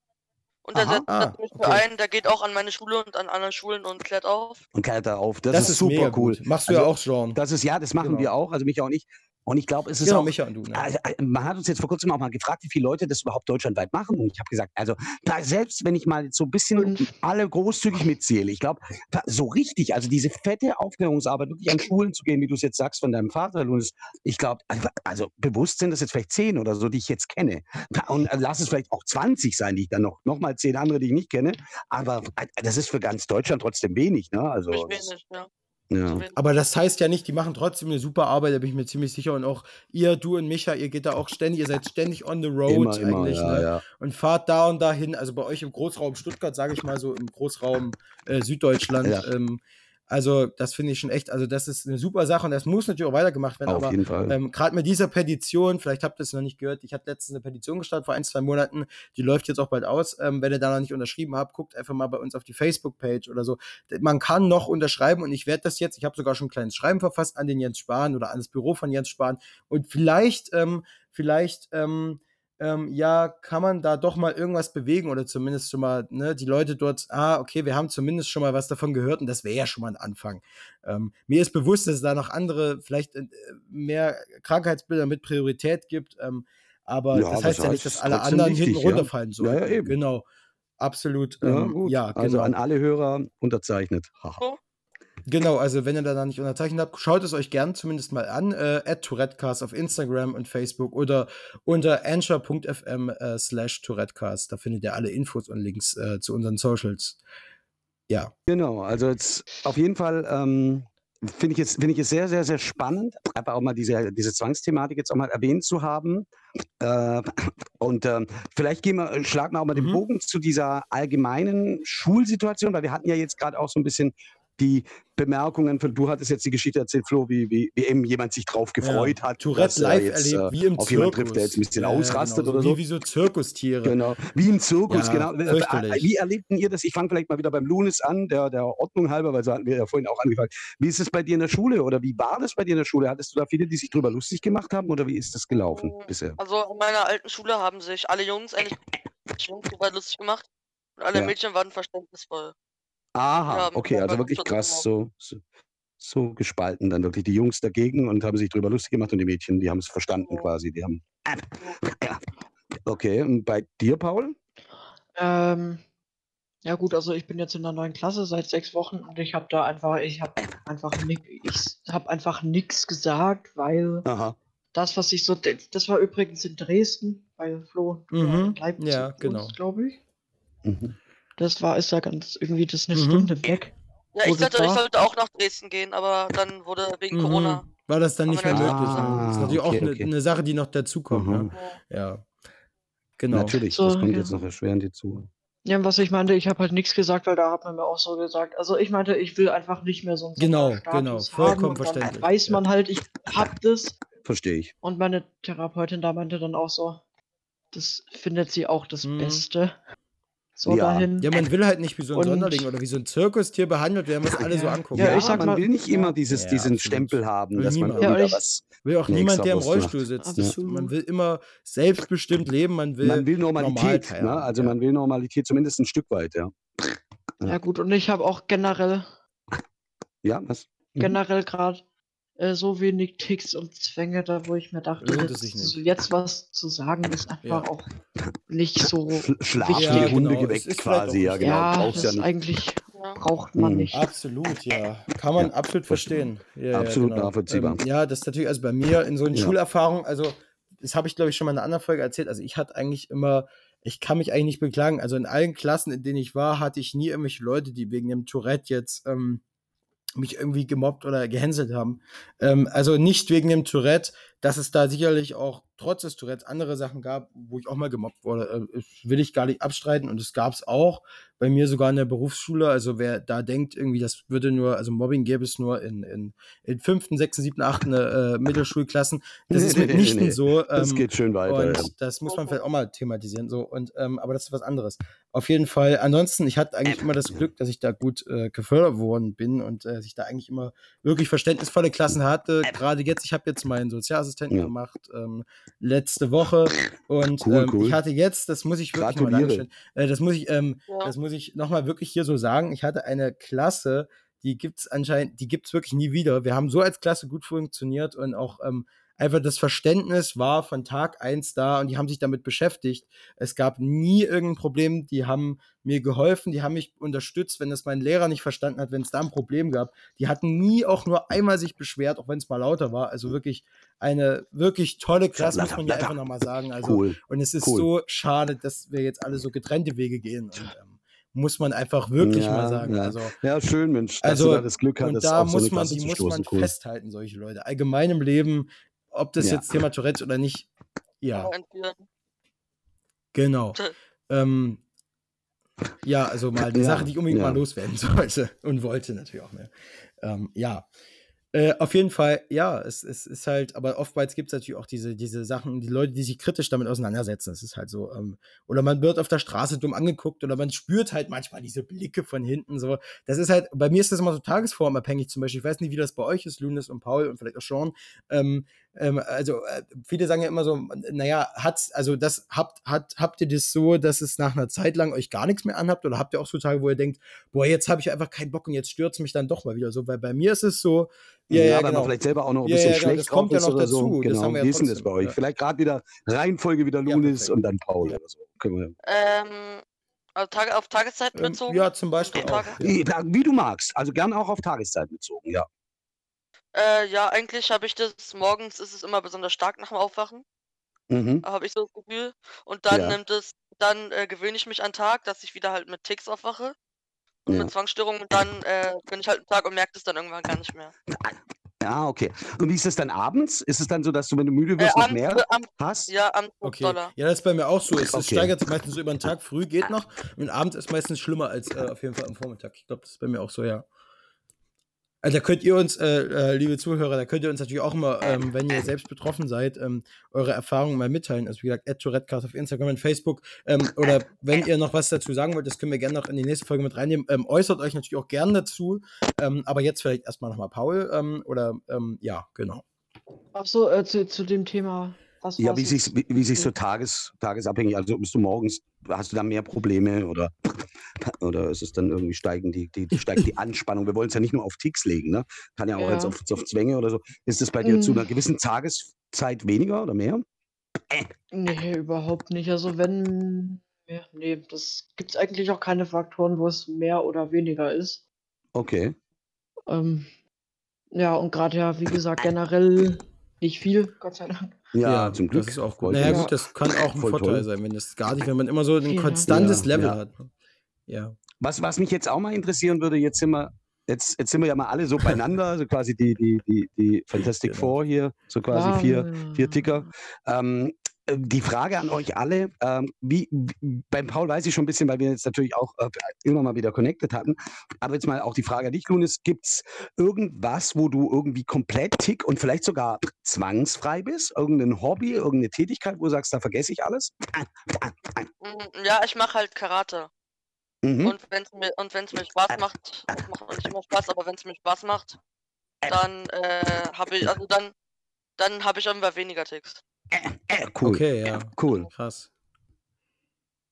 Und der Aha. setzt Ah, mich für okay. ein, der geht auch an meine Schule und an anderen Schulen und klärt auf. und klärt da auf. Das, ist, super mega cool. Gut. Machst du Also, ja auch schon. Das ist ja, das machen Genau. wir auch, also mich auch nicht. Und ich glaube, es ist genau, auch, Micha und du. Ne? Also, äh, man hat uns jetzt vor kurzem auch mal gefragt, wie viele Leute das überhaupt deutschlandweit machen. Und ich habe gesagt, also da, selbst wenn ich mal jetzt so ein bisschen alle großzügig mitzähle, ich glaube, so richtig, also diese fette Aufklärungsarbeit, wirklich an Schulen zu gehen, wie du es jetzt sagst von deinem Vater, Lunis, ich glaube, also, also bewusst sind das jetzt vielleicht zehn oder so, die ich jetzt kenne. Und lass es vielleicht auch 20 sein, die ich dann noch, noch mal zehn andere, die ich nicht kenne. Aber äh, das ist für ganz Deutschland trotzdem wenig, ne? Also, wenig, ja. Ja. Aber das heißt ja nicht, die machen trotzdem eine super Arbeit, da bin ich mir ziemlich sicher. Und auch ihr, du und Micha, ihr geht da auch ständig, ihr seid ständig on the road Immer, immer, eigentlich, ja, ne? ja. Und fahrt da und dahin. Also bei euch im Großraum Stuttgart, sage ich mal so, im Großraum äh, Süddeutschland. Ja. Ähm, also, das finde ich schon echt, also das ist eine super Sache und das muss natürlich auch weitergemacht werden. Auf aber jeden Fall. ähm, gerade mit dieser Petition, vielleicht habt ihr es noch nicht gehört, ich hatte letztens eine Petition gestartet vor ein, zwei Monaten, die läuft jetzt auch bald aus. Ähm, wenn ihr da noch nicht unterschrieben habt, guckt einfach mal bei uns auf die Facebook-Page oder so. Man kann noch unterschreiben und ich werde das jetzt, ich habe sogar schon ein kleines Schreiben verfasst an den Jens Spahn oder an das Büro von Jens Spahn und vielleicht, ähm, vielleicht, ähm, ähm, ja, kann man da doch mal irgendwas bewegen oder zumindest schon mal, ne, die Leute dort, ah, okay, wir haben zumindest schon mal was davon gehört und das wäre ja schon mal ein Anfang. Ähm, mir ist bewusst, dass es da noch andere, vielleicht äh, mehr Krankheitsbilder mit Priorität gibt, ähm, aber Ja, das heißt ja nicht, dass alle anderen wichtig, hinten ja. runterfallen sollen. Ja, ja, eben. Genau. Absolut. Ja, ähm, gut. ja, genau. Also an alle Hörer unterzeichnet. Haha. Genau, also wenn ihr da noch nicht unterzeichnet habt, schaut es euch gern zumindest mal an. Äh, Tourettecast auf Instagram und Facebook oder unter anchor.fm äh, slash Tourettecast. Da findet ihr alle Infos und Links äh, zu unseren Socials. Ja. Genau, also jetzt auf jeden Fall ähm, finde ich, es- finde ich es sehr, sehr, sehr spannend, einfach auch mal diese, diese Zwangsthematik jetzt auch mal erwähnt zu haben. Äh, und ähm, vielleicht gehen wir, schlagen wir auch mal den Mhm. Bogen zu dieser allgemeinen Schulsituation, weil wir hatten ja jetzt gerade auch so ein bisschen die Bemerkungen von, du hattest jetzt die Geschichte erzählt, Flo, wie, wie, wie eben jemand sich drauf gefreut hat, Tourette dass er live jetzt, erlebt, äh, wie im auf Zirkus. jemanden trifft, der jetzt ein bisschen Ja, ja, ausrastet genau, oder wie, so. Wie so Zirkustiere. Genau, wie im Zirkus, Ja, genau. Äh, fürchterlich. Wie erlebten ihr das? Ich fange vielleicht mal wieder beim Lunis an, der, der Ordnung halber, weil so hatten wir ja vorhin auch angefangen. Wie ist es bei dir in der Schule oder wie war das bei dir in der Schule? Hattest du da viele, die sich drüber lustig gemacht haben oder wie ist das gelaufen Mhm. bisher? Also in meiner alten Schule haben sich alle Jungs eigentlich Jungs super lustig gemacht und alle Ja. Mädchen waren verständnisvoll. Aha, okay, also wirklich krass, so, so, so gespalten dann wirklich die Jungs dagegen und haben sich drüber lustig gemacht und die Mädchen, die haben es verstanden Ja. quasi. Die haben. <laughs> Okay, und bei dir, Paul? Ähm, Ja gut, also ich bin jetzt in der neuen Klasse seit sechs Wochen und ich habe da einfach, ich habe einfach ich habe einfach nichts gesagt, weil Aha. das, was ich so, das war übrigens in Dresden, weil Flo Mhm. Leipzig Ja, genau. glaube ich. Mhm. Das war, ist ja ganz irgendwie, das ist eine Mhm. Stunde weg. Ja, ich sollte, ich sollte auch nach Dresden gehen, aber dann wurde wegen Corona. Mhm. War das dann nicht mehr möglich? Ah, das ist natürlich auch okay, eine okay. eine Sache, die noch dazukommt. Ne? Mhm. Ja, genau. Natürlich, So, das kommt ja. jetzt noch erschwerend hinzu. Ja, was ich meinte, ich habe halt nichts gesagt, weil da hat man mir auch so gesagt. Also ich meinte, ich will einfach nicht mehr so einen Genau, genau, haben vollkommen und dann verständlich, weiß ja. man halt, ich hab das. Verstehe ich. Und meine Therapeutin da meinte dann auch so, das findet sie auch das Mhm. Beste. So Ja. dahin. Ja, man will halt nicht wie so ein Und- Sonderling oder wie so ein Zirkustier behandelt werden, was alle so Ja. angucken. Ja, Ja, ich sag man mal- will nicht immer dieses, Ja, diesen. Stempel haben, Will dass man niemand. irgendwie Ja, was. Will auch niemand, der im Extrawurst macht. Rollstuhl sitzt. Absolut. Man will immer selbstbestimmt leben, man will, Man will normal Normalität, ne? Also ja. man will Normalität zumindest ein Stück weit, ja. Ja gut, und ich habe auch generell, Ja, was? Mhm. generell gerade äh, so wenig Ticks und Zwänge da, wo ich mir dachte, jetzt, jetzt was zu sagen, ist einfach Ja. auch nicht so. Sch- wichtig. die Ja, Hunde genau, es geweckt quasi, ja genau. Ja, Brauchst das ja eigentlich Ja. braucht man Mhm. nicht. Absolut, ja. Kann man Ja, absolut verstehen. Ja, ja, Absolut genau. nachvollziehbar. Ähm, ja, das ist natürlich, also bei mir in so einer Ja. Schulerfahrung, also das habe ich, glaube ich, schon mal in einer anderen Folge erzählt. Also ich hatte eigentlich immer, ich kann mich eigentlich nicht beklagen. Also in allen Klassen, in denen ich war, hatte ich nie irgendwelche Leute, die wegen dem Tourette jetzt ähm, mich irgendwie gemobbt oder gehänselt haben. Ähm, also nicht wegen dem Tourette, dass es da sicherlich auch trotz des Tourettes andere Sachen gab, wo ich auch mal gemobbt wurde. Äh, will ich gar nicht abstreiten und es gab es auch bei mir sogar in der Berufsschule. Also wer da denkt, irgendwie, das würde nur, also Mobbing gäbe es nur in, in, in fünften, sechsten, siebten, achten äh, Mittelschulklassen. Das Nee, ist mitnichten nee, nee. so. Das ähm, geht schön weiter. und ja. das muss man vielleicht auch mal thematisieren. So. Und, ähm, aber das ist was anderes. Auf jeden Fall. Ansonsten, ich hatte eigentlich immer das Glück, dass ich da gut äh, gefördert worden bin und äh, dass ich da eigentlich immer wirklich verständnisvolle Klassen hatte. Gerade jetzt, ich habe jetzt meinen Sozialassistenten Ja. gemacht, ähm, letzte Woche. Und Cool, ähm, cool. ich hatte jetzt, das muss ich wirklich mal Gratuliere. Äh, das muss ich, ähm, Ja. das muss ich nochmal wirklich hier so sagen. Ich hatte eine Klasse, die gibt's anscheinend, die gibt's wirklich nie wieder. Wir haben so als Klasse gut funktioniert und auch ähm, einfach das Verständnis war von Tag eins da und die haben sich damit beschäftigt. Es gab nie irgendein Problem, die haben mir geholfen, die haben mich unterstützt, wenn das mein Lehrer nicht verstanden hat, wenn es da ein Problem gab. Die hatten nie auch nur einmal sich beschwert, auch wenn es mal lauter war. Also wirklich eine wirklich tolle Klasse, muss man hier einfach nochmal sagen. Also Cool. und es ist Cool. so schade, dass wir jetzt alle so getrennte Wege gehen. Und, ähm, muss man einfach wirklich Ja, mal sagen. ja. Also, Ja, schön, Mensch, Also, da das Glück und hattest, da auf so muss man, die muss man. Cool. festhalten, solche Leute. Allgemein im Leben, ob das Ja. jetzt Thema Tourette oder nicht. Ja, genau. <laughs> ähm, ja, also mal eine Ja, Sache, die ich unbedingt ja. mal loswerden <laughs> sollte und wollte natürlich auch mehr. Ähm, ja. Äh, auf jeden Fall, ja, es, es ist halt, aber oftmals gibt es natürlich auch diese, diese Sachen, die Leute, die sich kritisch damit auseinandersetzen. Das ist halt so. Ähm, oder man wird auf der Straße dumm angeguckt oder man spürt halt manchmal diese Blicke von hinten. So. Das ist halt, bei mir ist das immer so tagesformabhängig zum Beispiel. Ich weiß nicht, wie das bei euch ist, Lunis und Paul und vielleicht auch Sean. Ähm, ähm, also äh, viele sagen ja immer so, naja, hat's, also das habt, hat, habt ihr das so, dass es nach einer Zeit lang euch gar nichts mehr anhabt oder habt ihr auch so Tage, wo ihr denkt, boah, jetzt habe ich einfach keinen Bock und jetzt stürzt mich dann doch mal wieder so, weil bei mir ist es so, ja, ja, weil genau. vielleicht selber auch noch ein Ja, bisschen ja, genau, schlecht das kommt drauf ja noch oder so. dazu, das Genau. haben wir ja Wie ist denn das bei euch? ja. Vielleicht gerade wieder Reihenfolge wieder Ja, Lunis und dann Paul Ja. oder so. Können wir. Ähm, also Tage, auf Tageszeiten ähm, bezogen? ja, zum Beispiel? Ja. Wie du magst. Also gern auch auf Tageszeit bezogen, ja. Äh, ja, eigentlich habe ich das, morgens ist es immer besonders stark nach dem Aufwachen, Mhm. habe ich so das Gefühl. Und dann Ja. nimmt es, dann äh, gewöhne ich mich an den Tag, dass ich wieder halt mit Ticks aufwache und Ja. mit Zwangsstörungen und dann äh, bin ich halt am Tag und merke das dann irgendwann gar nicht mehr. Ja, okay. Und wie ist es dann abends? Ist es dann so, dass du, wenn du müde Äh, wirst, noch abends, mehr am, hast? ja, am Okay. Dollar. Ja, das ist bei mir auch so. Es, es Okay. steigert sich meistens so über den Tag. Früh geht noch. Und abends ist meistens schlimmer als äh, auf jeden Fall am Vormittag. Ich glaube, das ist bei mir auch so, ja. Also da könnt ihr uns, äh, äh, liebe Zuhörer, da könnt ihr uns natürlich auch immer, ähm, wenn ihr selbst betroffen seid, ähm, eure Erfahrungen mal mitteilen. Also wie gesagt, Tourettecast auf Instagram und Facebook. Ähm, oder wenn ihr noch was dazu sagen wollt, das können wir gerne noch in die nächste Folge mit reinnehmen. Ähm, äußert euch natürlich auch gerne dazu. Ähm, aber jetzt vielleicht erstmal nochmal Paul. Ähm, oder ähm, ja, genau. Ach so, äh, zu, zu dem Thema. Was Ja, wie sich wie, wie sich so tages, tagesabhängig, also bist du morgens, hast du da mehr Probleme oder, oder ist es dann irgendwie steigen die, die, steigt die Anspannung? Wir wollen es ja nicht nur auf Ticks legen, ne? Kann ja auch Ja. jetzt auf, auf Zwänge oder so. Ist es bei dir zu Mm. einer gewissen Tageszeit weniger oder mehr? Nee, überhaupt nicht. Also wenn Ja, nee, das gibt's eigentlich auch keine Faktoren, wo es mehr oder weniger ist. Okay. Ähm, ja, und gerade ja, wie gesagt, generell nicht viel, Gott sei Dank. Ja, zum Glück. Das ist auch gut. Naja, gut, das kann auch ein Voll Vorteil toll. sein, wenn das gar nicht, wenn man immer so ein konstantes Ja, Level ja. hat. Ja. Was, was mich jetzt auch mal interessieren würde, jetzt sind wir, jetzt, jetzt sind wir ja mal alle so beieinander, so quasi die, die, die, die Fantastic Genau. Four hier, so quasi Ja, vier, ja. vier Ticker. Ähm, äh, die Frage an euch alle, ähm, wie, wie, beim Paul weiß ich schon ein bisschen, weil wir jetzt natürlich auch äh, immer mal wieder connected hatten, aber jetzt mal auch die Frage an dich, Lunis, gibt es irgendwas, wo du irgendwie komplett tick und vielleicht sogar zwangsfrei bist? Irgendein Hobby, irgendeine Tätigkeit, wo du sagst, da vergesse ich alles? Mm, Ja, ich mache halt Karate. Mhm. Und wenn es mir, und wenn's mir Spaß macht, das macht nicht immer Spaß, aber wenn es mir Spaß macht, dann äh, habe ich, also dann, dann habe ich irgendwann weniger Ticks. Äh, cool. Okay, ja. Cool. Krass.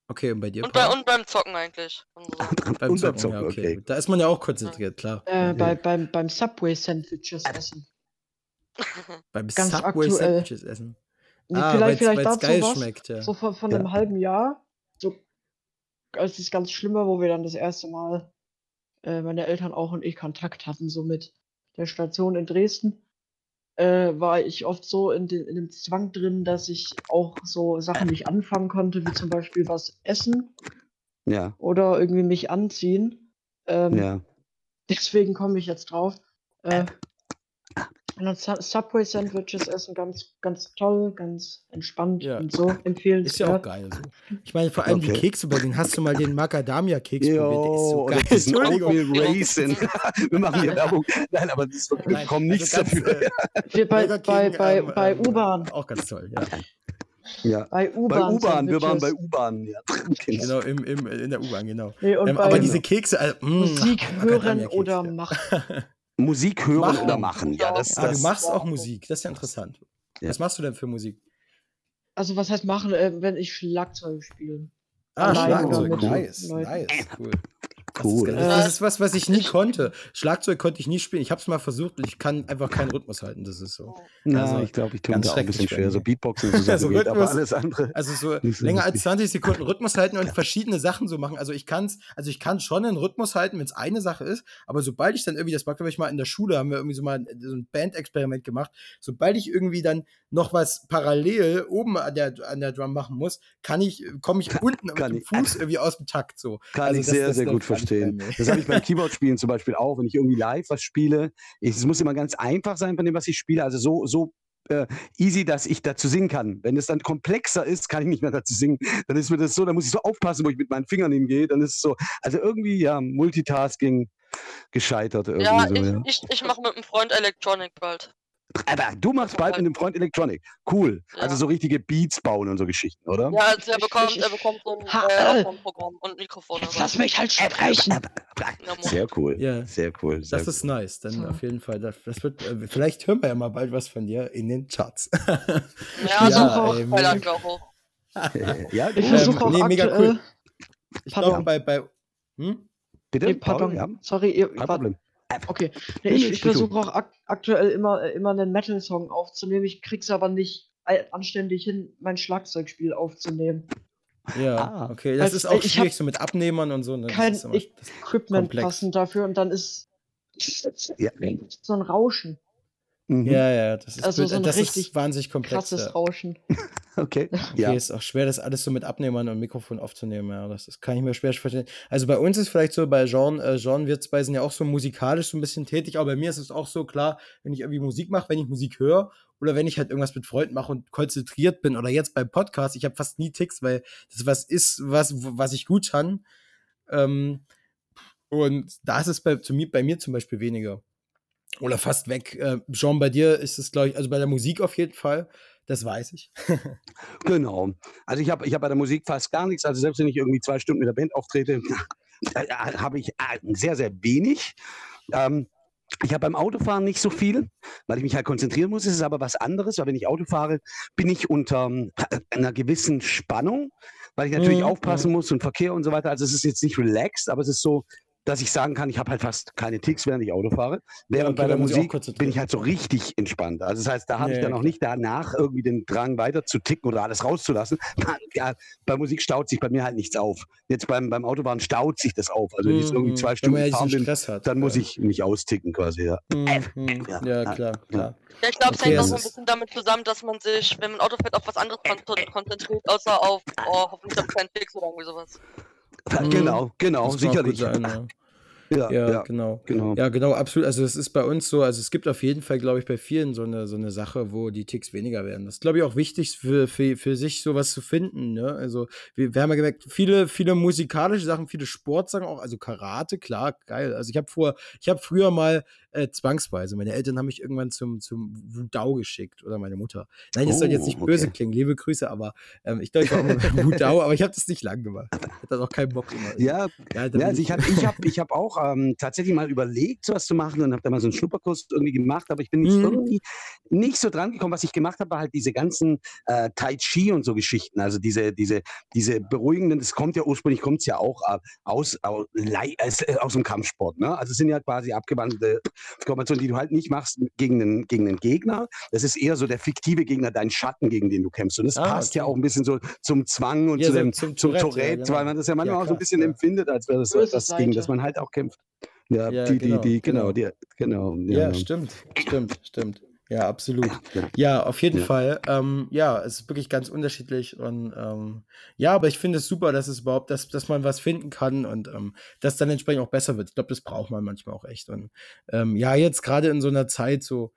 Okay, und bei dir? Und, bei, und beim Zocken eigentlich. Und so. <laughs> beim Und Zocken, Zocken, ja, okay. okay. Da ist man ja auch konzentriert, klar. Äh, Ja. bei, beim, beim Subway-Sandwiches essen. <laughs> Beim Ganz Subway aktuell. Sandwiches essen. Nee, Ah, vielleicht weil's- vielleicht weil's dazu geil was. schmeckt, ja. So von, von Ja. einem halben Jahr. Als das ganz Schlimme, wo wir dann das erste Mal, äh, meine Eltern auch und ich Kontakt hatten, so mit der Station in Dresden, äh, war ich oft so in, den, in dem Zwang drin, dass ich auch so Sachen nicht anfangen konnte, wie zum Beispiel was essen Ja, oder irgendwie mich anziehen. Ähm, ja. Deswegen komme ich jetzt drauf. Äh, und dann Su- Subway-Sandwiches essen ganz, ganz toll, ganz entspannt Ja. und so Ist ja auch geil. So. Ich meine, vor allem die Okay. Kekse, bei denen hast du mal den Macadamia-Keks probiert. Der ist so geil. Entschuldigung. <laughs> Raisin. <laughs> Wir machen hier Werbung. Nein, aber das ist wirklich, wir Nein, bekommen nichts also ganz, dafür. äh, Wir bei, bei, bei, ähm, bei ähm, U-Bahn. Auch ganz toll, ja. Ja. Bei Bei U-Bahn. Wir waren bei Sandwiches. U-Bahn. Ja. <laughs> Genau, im, im, in der U-Bahn, genau. Nee, Ähm, aber Genau. diese Kekse, äh, mh, Musik hören oder machen. Musik hören Machen. oder machen. Ja, das, Ah, du das, machst auch Musik, das ist ja interessant. Ja. Was machst du denn für Musik? Also was heißt machen, äh, wenn ich Schlagzeug spiele? Ah, Schlagzeug, nice, Leuten. nice, cool. Das Cool. Ist, geil. das ist was, was ich nie konnte. Schlagzeug konnte ich nie spielen. Ich habe es mal versucht und ich kann einfach keinen Rhythmus halten. Das ist so. na, also, ich glaube, ich tue mir ganz da auch ein bisschen schwer. So. Beatboxen so Also <laughs> geht, aber Rhythmus- alles andere. Also so <laughs> länger als lustig. 20 Sekunden Rhythmus halten und verschiedene Sachen so machen. Also ich kann's, also ich kann schon einen Rhythmus halten, wenn es eine Sache ist, aber sobald ich dann irgendwie, das war glaube ich mal in der Schule, haben wir irgendwie so mal so ein Bandexperiment gemacht, sobald ich irgendwie dann noch was parallel oben an der, an der Drum machen muss, kann ich, komme ich unten mit kann dem ich. Fuß irgendwie aus dem Takt so. Kann Also ich das- sehr, das sehr gut bei verstehen. Das habe ich beim <laughs> Keyboard-Spielen zum Beispiel auch. Wenn ich irgendwie live was spiele, es muss immer ganz einfach sein von dem, was ich spiele. Also so, so äh, easy, dass ich dazu singen kann. Wenn es dann komplexer ist, kann ich nicht mehr dazu singen. Dann ist mir das so, dann muss ich so aufpassen, wo ich mit meinen Fingern hingehe. Dann ist es so, also irgendwie, ja, Multitasking gescheitert irgendwie Ja, so, ich, ja. ich, ich mache mit einem Freund Electronic bald. Aber du machst bald mit dem Freund Electronic. Cool. Also Ja. so richtige Beats bauen und so Geschichten, oder? Ja, also er bekommt, er bekommt so ein Ha, äh, äh. Aufnahmeprogramm und Mikrofon. Jetzt lass mich halt sprechen. Ja, Mo- Sehr cool. Ja. Sehr cool. Sehr Das ist nice. Dann So. auf jeden Fall. Das, das wird, äh, vielleicht hören wir ja mal bald was von dir in den Charts. <laughs> Ja, Ich so ey, Thailand auch hoch. <laughs> cool. Ja, Ich versuche auch nee, mega aktuell. cool. Ich glaube, bei, bei hm? Bitte? Nee, Paul? pardon. Ja, Sorry, ihr, kein Problem. Okay. Nee, ich ich versuche auch ak aktuell immer, äh, immer einen Metal-Song aufzunehmen. Ich krieg's aber nicht äh, anständig hin, mein Schlagzeugspiel aufzunehmen. Ja, Ah. okay. Das Also, ist auch ich schwierig so mit Abnehmern und so. Ne? Das kein ist immer- Ich- das- Equipment Komplex. passend dafür und dann ist Ja. so ein Rauschen. Mhm. ja, ja, das ist, Also so ein das richtig ist wahnsinnig komplex. Krasses Ja. Rauschen. <laughs> Okay. <laughs> Okay, Ja. ist auch schwer, das alles so mit Abnehmern und Mikrofon aufzunehmen. Ja, das, das kann ich mir schwer verstehen. Also bei uns ist vielleicht so, bei Jean, äh, Jean wir zwei sind ja auch so musikalisch so ein bisschen tätig, aber bei mir ist es auch so klar, wenn ich irgendwie Musik mache, wenn ich Musik höre oder wenn ich halt irgendwas mit Freunden mache und konzentriert bin oder jetzt beim Podcast, ich habe fast nie Ticks, weil das was ist, was, was ich gut kann. Ähm, und da ist es bei, zu mir, bei mir zum Beispiel weniger. Oder fast weg. Äh, Jean, bei dir ist es, glaube ich, also bei der Musik auf jeden Fall. Das weiß ich. <laughs> Genau. Also ich habe ich hab bei der Musik fast gar nichts. Also selbst wenn ich irgendwie zwei Stunden mit der Band auftrete, <laughs> habe ich äh, sehr, sehr wenig. Ähm, ich habe beim Autofahren nicht so viel, weil ich mich halt konzentrieren muss. Es ist aber was anderes, weil wenn ich Auto fahre, bin ich unter ähm, <clears throat> einer gewissen Spannung, weil ich natürlich Mhm, aufpassen muss und Verkehr und so weiter. Also es ist jetzt nicht relaxed, aber es ist so, dass ich sagen kann, ich habe halt fast keine Ticks, während ich Auto fahre. Während okay, bei der muss ich Musik konzentriert bin ich halt so richtig entspannt. Also das heißt, da habe Ja, ich dann auch nicht danach irgendwie den Drang weiter zu ticken oder alles rauszulassen. <laughs> Ja, bei Musik staut sich bei mir halt nichts auf. Jetzt beim, beim Autofahren staut sich das auf. Also wenn ich jetzt irgendwie Mhm. zwei Stunden ja diesen bin, hat. dann muss ja. ich mich austicken quasi, ja. Mhm. Ja, Ja, ja, klar, klar. Ja, ich glaube, es Okay, hängt auch also so ein bisschen damit zusammen, dass man sich, wenn man Auto fährt, auf was anderes kon konzentriert, außer auf, oh, hoffentlich habe ich keinen Fix oder irgendwie sowas. <laughs> Mhm. Genau, genau, auch gut sicherlich. sein, ja. <laughs> Ja, Ja, ja, genau. genau. Ja, genau, absolut. Also es ist bei uns so, also es gibt auf jeden Fall, glaube ich, bei vielen so eine, so eine Sache, wo die Ticks weniger werden. Das ist, glaube ich, auch wichtig für, für, für sich sowas zu finden. Ne? Also wir, wir haben ja gemerkt, viele, viele musikalische Sachen, viele Sportsachen auch, also Karate, klar, geil. Also ich habe vor, ich habe früher mal äh, zwangsweise, meine Eltern haben mich irgendwann zum, zum Wudau geschickt oder meine Mutter. Nein, das soll jetzt Oh, nicht böse okay. klingen, liebe Grüße, aber ähm, ich glaube, ich war auch mal <laughs> Wudau, aber ich habe das nicht lang gemacht. Ich hatte auch keinen Bock immer. Ja, ja, Ja, also ich habe ich hab, ich hab auch ähm, tatsächlich mal überlegt, sowas zu machen und habe da mal so einen Schnupperkurs irgendwie gemacht, aber ich bin nicht Mhm. irgendwie nicht so dran gekommen. Was ich gemacht habe, war halt diese ganzen äh, Tai Chi und so Geschichten, also diese, diese, diese beruhigenden, das kommt ja ursprünglich, kommt es ja auch äh, aus, aus, aus, äh, aus dem Kampfsport. Ne? Also es sind ja quasi abgewandelte Kombinationen, die du halt nicht machst gegen den, gegen den Gegner. Das ist eher so der fiktive Gegner, dein Schatten, gegen den du kämpfst. Und das Ah, passt ja okay. auch ein bisschen so zum Zwang und Ja, zu so dem, zum zum Tourette, Tourette, ja, genau. weil man das ja manchmal Ja, auch so ein bisschen ja. empfindet, als wäre das so etwas, gegen das man halt auch kämpft. Ja, Ja, die, genau, die, die, genau, genau. die, genau. Ja, Ja, stimmt, stimmt, stimmt. Ja, absolut. ja. Ja, auf jeden Ja. Fall. Ähm, ja, es ist wirklich ganz unterschiedlich und ähm, ja, aber ich finde es super, dass es überhaupt, dass, dass man was finden kann und ähm, dass dann entsprechend auch besser wird. Ich glaube, das braucht man manchmal auch echt. Und ähm, ja, jetzt gerade in so einer Zeit so,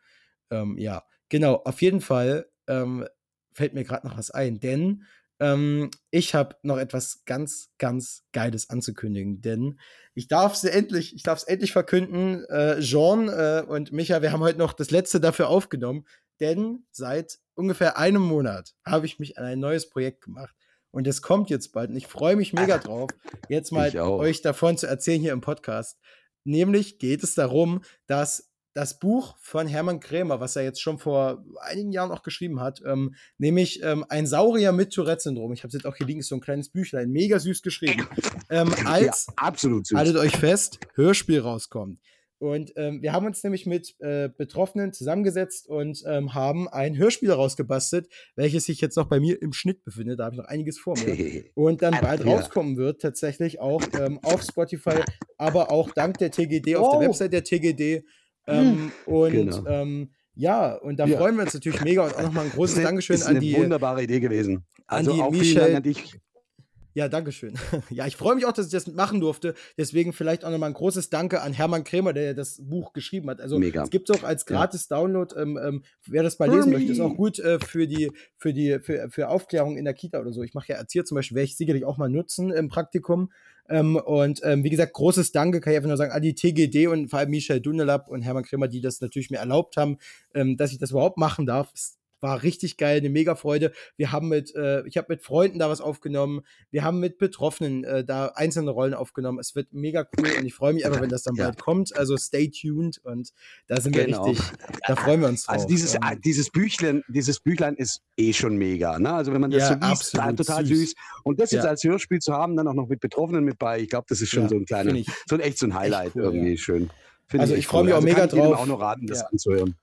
ähm, ja, genau, auf jeden Fall ähm, fällt mir gerade noch was ein, denn ähm, ich habe noch etwas ganz, ganz Geiles anzukündigen, denn ich darf es endlich, ich darf es endlich verkünden. Äh, Jean äh, und Micha, wir haben heute noch das letzte dafür aufgenommen, denn seit ungefähr einem Monat habe ich mich an ein neues Projekt gemacht. Und es kommt jetzt bald und ich freue mich mega drauf, jetzt mal euch davon zu erzählen hier im Podcast. Nämlich geht es darum, dass das Buch von Hermann Krämer, was er jetzt schon vor einigen Jahren auch geschrieben hat, ähm, nämlich ähm, ein Saurier mit Tourette-Syndrom. Ich habe es jetzt auch hier liegen, ist so ein kleines Büchlein, mega süß geschrieben. <laughs> Ähm, als, ja, absolut süß. haltet euch fest, Hörspiel rauskommt. Und ähm, wir haben uns nämlich mit äh, Betroffenen zusammengesetzt und ähm, haben ein Hörspiel rausgebastelt, welches sich jetzt noch bei mir im Schnitt befindet. Da habe ich noch einiges vor mir. <laughs> Und dann bald rauskommen wird, tatsächlich auch ähm, auf Spotify, aber auch dank der TGD, auf der. Website der TGD. Ähm, und Genau. ähm, ja, und da Ja. freuen wir uns natürlich mega und auch nochmal ein großes Das Dankeschön ist an eine die. wunderbare Idee gewesen. Also die auch vielen Michelle- Dank an dich. Ja, Dankeschön. <laughs> Ja, ich freue mich auch, dass ich das machen durfte. Deswegen vielleicht auch nochmal ein großes Danke an Hermann Krämer, der das Buch geschrieben hat. Also Mega. es gibt es auch als gratis Download. Ähm, ähm, wer das mal lesen möchte, ist auch gut äh, für die für die für, für Aufklärung in der Kita oder so. Ich mache ja Erzieher zum Beispiel, werde ich sicherlich auch mal nutzen im Praktikum. Ähm, und ähm, wie gesagt, großes Danke, kann ich einfach nur sagen, an die TGD und vor allem Michel Dunelab und Hermann Krämer, die das natürlich mir erlaubt haben, ähm, dass ich das überhaupt machen darf. Es war richtig geil, eine mega Freude. Wir haben mit, äh, ich habe mit Freunden da was aufgenommen. Wir haben mit Betroffenen äh, da einzelne Rollen aufgenommen. Es wird mega cool und ich freue mich einfach, wenn das dann Ja. bald kommt. Also stay tuned und da sind wir Genau. richtig, da freuen wir uns drauf. Also dieses, Ähm, ah, dieses Büchlein, dieses Büchlein ist eh schon mega. Ne? Also wenn man das Ja, so liest, absolut total süß. süß. Und das jetzt Ja. als Hörspiel zu haben, dann auch noch mit Betroffenen mit bei, ich glaube, das ist schon Ja, so ein kleiner, ich so ein echt so ein Highlight cool, irgendwie ja. schön. Find Also echt ich freu mich cool. auch mega kann ich drauf. auch nur raten, das Ja. anzuhören.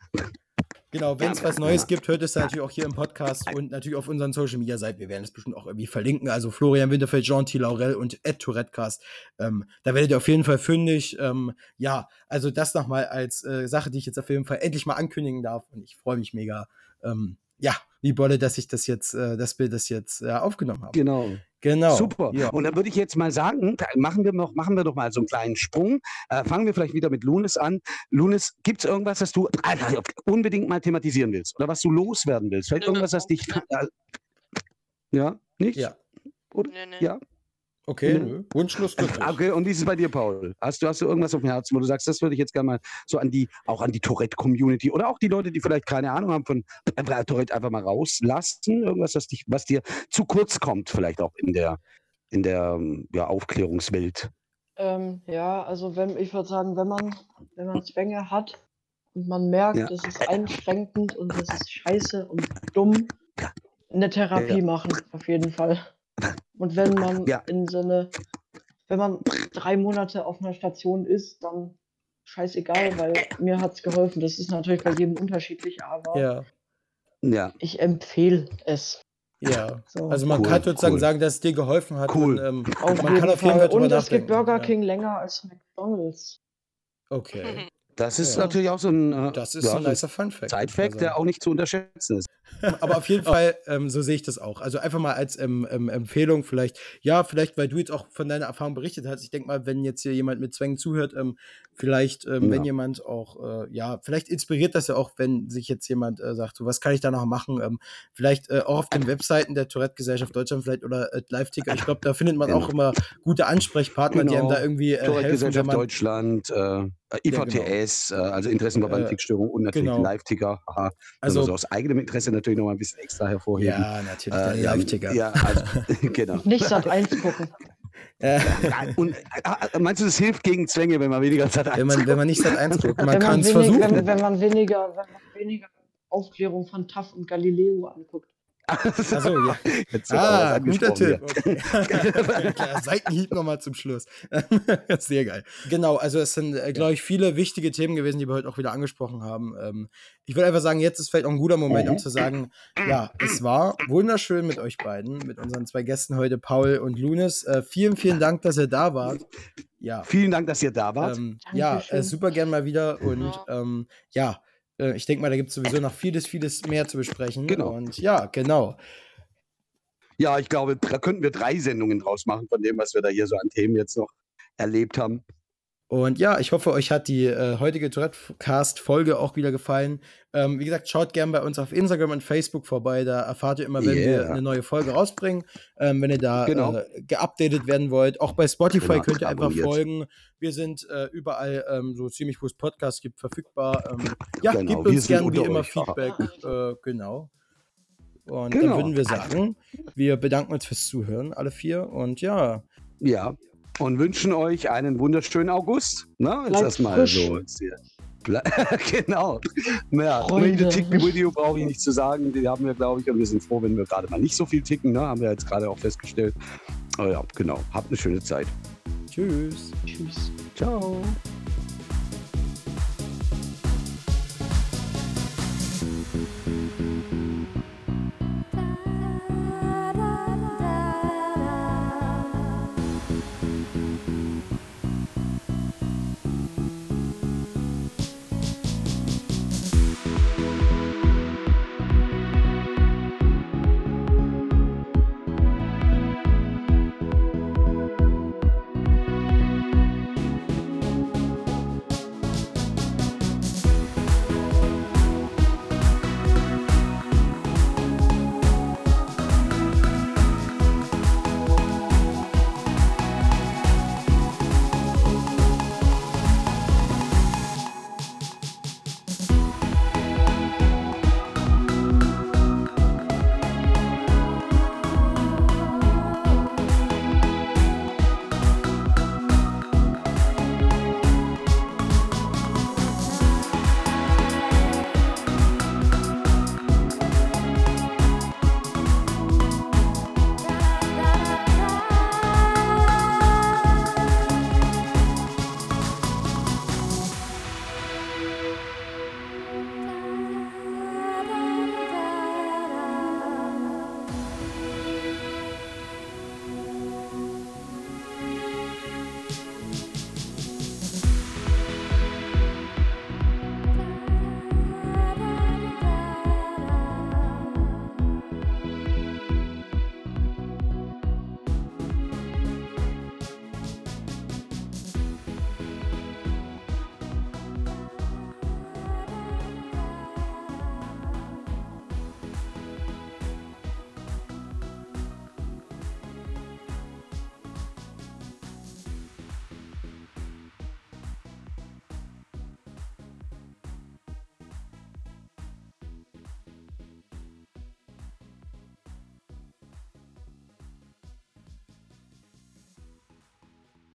Genau, wenn es was Neues gibt, hört es natürlich auch hier im Podcast und natürlich auf unseren Social Media Seiten. Wir werden es bestimmt auch irgendwie verlinken. Also Florian Winterfeld, Jean T. Laurel und Ed Tourettecast. Ähm, da werdet ihr auf jeden Fall fündig. Ähm, ja, also das nochmal als äh, Sache, die ich jetzt auf jeden Fall endlich mal ankündigen darf. Und ich freue mich mega. Ähm, ja, wie Bolle, dass ich das jetzt, äh, dass wir das jetzt äh, aufgenommen haben. Genau. Genau. Super. Ja. Und dann würde ich jetzt mal sagen, machen wir noch, machen wir doch mal so einen kleinen Sprung. Äh, fangen wir vielleicht wieder mit Lunis an. Lunis, gibt es irgendwas, das du äh, unbedingt mal thematisieren willst? Oder was du loswerden willst? Vielleicht irgendwas, das dich. Äh, ja, nicht? Ja. Nee, nee. Ja. Okay, Ja. nö. Wunschlos glücklich. Okay, und wie ist es bei dir, Paul? Hast du, hast du irgendwas auf dem Herzen, wo du sagst, das würde ich jetzt gerne mal so an die, auch an die Tourette-Community oder auch die Leute, die vielleicht keine Ahnung haben von äh, Tourette, einfach mal rauslassen? Irgendwas, was, dich, was dir zu kurz kommt, vielleicht auch in der, in der ähm, ja, Aufklärungswelt. Ähm, ja, also wenn, ich würde sagen, wenn man, wenn man Zwänge hat und man merkt, Ja. das ist einschränkend und das ist scheiße und dumm, eine Therapie Ja. machen, auf jeden Fall. Und wenn man Ja. in so eine wenn man drei Monate auf einer Station ist, dann scheißegal, weil mir hat's geholfen. Das ist natürlich bei jedem unterschiedlich, aber Ja, Ja, ich empfehle es. ja. So. Also man Cool, kann sozusagen cool. sagen, dass es dir geholfen hat. Cool. Und, ähm, auf man jeden kann auf jeden Fall. Und es gibt Burger ja. King länger als McDonalds. okay. das ist Ja. natürlich auch so ein, äh, Das ist ja, ein so ein nicer Fun-Fact. Side-Fact, der auch nicht zu unterschätzen ist. Aber auf jeden <laughs> Fall, ähm, so sehe ich das auch. Also einfach mal als ähm, ähm, Empfehlung vielleicht, ja, vielleicht, weil du jetzt auch von deiner Erfahrung berichtet hast. Ich denke mal, wenn jetzt hier jemand mit Zwängen zuhört, ähm, vielleicht, ähm, wenn Ja. jemand auch, äh, ja, vielleicht inspiriert das ja auch, wenn sich jetzt jemand äh, sagt, so, was kann ich da noch machen? Ähm, vielleicht äh, auch auf den Webseiten der Tourette-Gesellschaft Deutschland vielleicht oder äh, Live-Ticker. Ich glaube, da findet man auch immer gute Ansprechpartner, die einem Genau. da irgendwie äh, helfen, wenn Tourette-Gesellschaft Deutschland, äh, IVTS, äh, also Interessenverband Äh, Tickstörung und natürlich genau. Live-Ticker. Also- Also, aus eigenem Interesse natürlich noch mal ein bisschen extra hervorheben. ja, natürlich, Äh, der ja, Live-Ticker. ja, also, <laughs> genau. Nicht Sat 1 gucken. Äh, Ja, und äh, meinst du, das hilft gegen Zwänge, wenn man weniger Zeit wenn, man, wenn man nicht Sat 1 guckt, man kann es versuchen. wenn, wenn man weniger, wenn man weniger Aufklärung von TAF und Galileo anguckt. Achso, ja. <laughs> Ah, guter Tipp. <laughs> Okay. <laughs> Klar, Seitenhieb nochmal zum Schluss. Sehr geil. Genau, also es sind, äh, glaube ich, viele wichtige Themen gewesen, die wir heute auch wieder angesprochen haben. Ähm, ich würde einfach sagen, jetzt ist vielleicht auch ein guter Moment, um zu sagen, ja, es war wunderschön mit euch beiden, mit unseren zwei Gästen heute, Paul und Lunis. Äh, vielen, vielen Dank, dass ihr da wart. Ja, Vielen Dank, dass ihr da wart. ähm, ja, äh, super gern mal wieder und Ja. ähm, ja, äh, ich denke mal, da gibt es sowieso noch vieles, vieles mehr zu besprechen. Genau. Und ja, genau. ja, ich glaube, da könnten wir drei Sendungen draus machen von dem, was wir da hier so an Themen jetzt noch erlebt haben. Und ja, ich hoffe, euch hat die äh, heutige Tourette-Cast-Folge auch wieder gefallen. Ähm, wie gesagt, schaut gerne bei uns auf Instagram und Facebook vorbei. Da erfahrt ihr immer, wenn wir Yeah. eine neue Folge rausbringen. Ähm, wenn ihr da Genau. äh, geupdatet werden wollt. Auch bei Spotify Genau, könnt ihr einfach abonniert. folgen. Wir sind äh, überall ähm, so ziemlich, wo es Podcasts gibt, verfügbar. Ähm, ja, Genau, gebt wir uns gerne wie immer euch. Feedback. Äh, genau. Und dann Genau. würden wir sagen, wir bedanken uns fürs Zuhören, alle vier. Und ja, Ja. Und wünschen euch einen wunderschönen August. Na, jetzt erstmal frisch. so. <laughs> Genau. Ja, Freunde. Tick Video brauche ich nicht zu sagen. Die haben wir, glaube ich. Und wir sind froh, wenn wir gerade mal nicht so viel ticken. Ne? Haben wir jetzt gerade auch festgestellt. Aber ja, genau. Habt eine schöne Zeit. tschüss. Tschüss. Ciao.